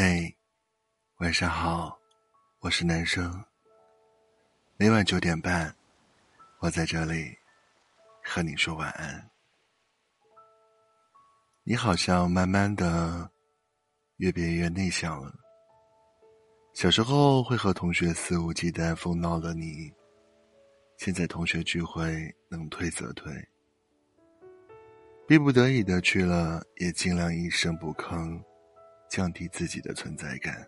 嘿，晚上好，我是男生。每晚九点半，我在这里和你说晚安。你好像慢慢的越变越内向了。小时候会和同学肆无忌惮疯闹的你，现在同学聚会能退则退，逼不得已的去了，也尽量一声不吭。降低自己的存在感。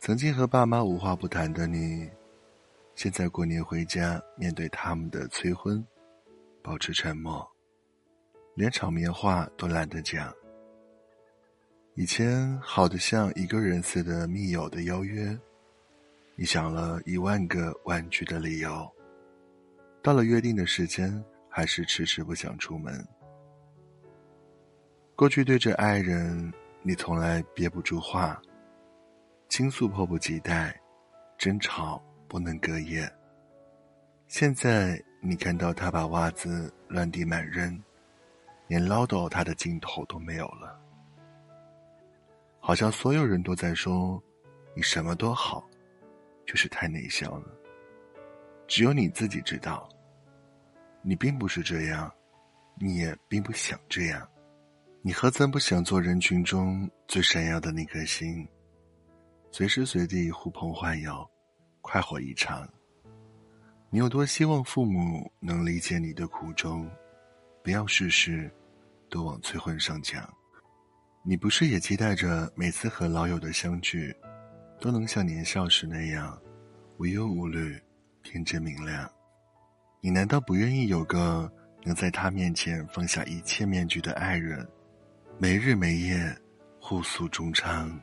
曾经和爸妈无话不谈的你，现在过年回家，面对他们的催婚，保持沉默，连场面话都懒得讲。以前好的像一个人似的密友的邀约，你想了一万个婉拒的理由，到了约定的时间，还是迟迟不想出门。过去对着爱人。你从来憋不住话，倾诉迫不及待，争吵不能隔夜。现在你看到他把袜子乱地满扔，连唠叨他的劲头都没有了。好像所有人都在说你什么都好，就是太内向了。只有你自己知道，你并不是这样，你也并不想这样。你何曾不想做人群中最闪耀的那颗星，随时随地呼朋唤友，快活一场？你有多希望父母能理解你的苦衷，不要事事都往催婚上讲？你不是也期待着每次和老友的相聚，都能像年少时那样无忧无虑、天真明亮？你难道不愿意有个能在他面前放下一切面具的爱人？没日没夜，互诉衷肠。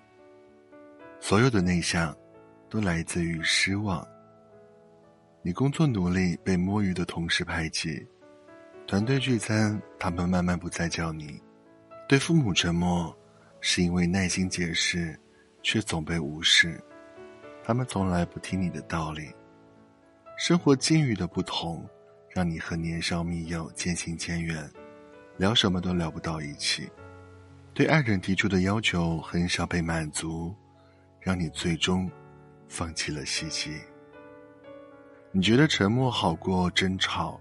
所有的内向，都来自于失望。你工作努力，被摸鱼的同事排挤；团队聚餐，他们慢慢不再叫你；对父母沉默，是因为耐心解释，却总被无视。他们从来不听你的道理。生活境遇的不同，让你和年少密友渐行渐远，聊什么都聊不到一起。对爱人提出的要求很少被满足，让你最终放弃了希冀。你觉得沉默好过争吵，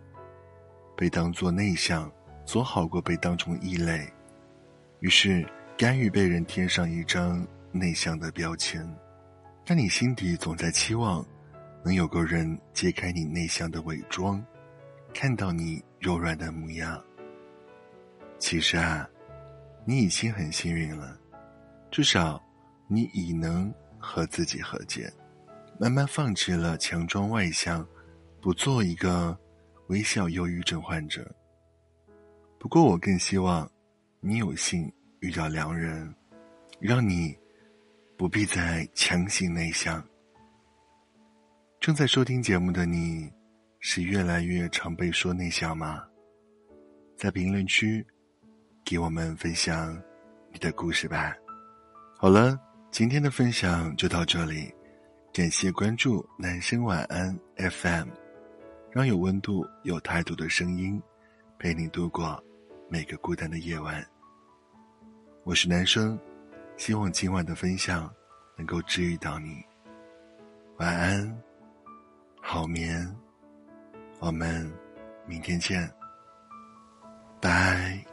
被当作内向总好过被当成异类，于是甘于被人贴上一张内向的标签。但你心底总在期望，能有个人揭开你内向的伪装，看到你柔软的模样。其实啊。你已经很幸运了，至少，你已能和自己和解，慢慢放弃了强装外向，不做一个微笑忧郁症患者。不过，我更希望你有幸遇到良人，让你不必再强行内向。正在收听节目的你，是越来越常被说内向吗？在评论区。给我们分享你的故事吧。好了，今天的分享就到这里，感谢关注男生晚安 FM，让有温度、有态度的声音陪你度过每个孤单的夜晚。我是男生，希望今晚的分享能够治愈到你。晚安，好眠，我们明天见，拜。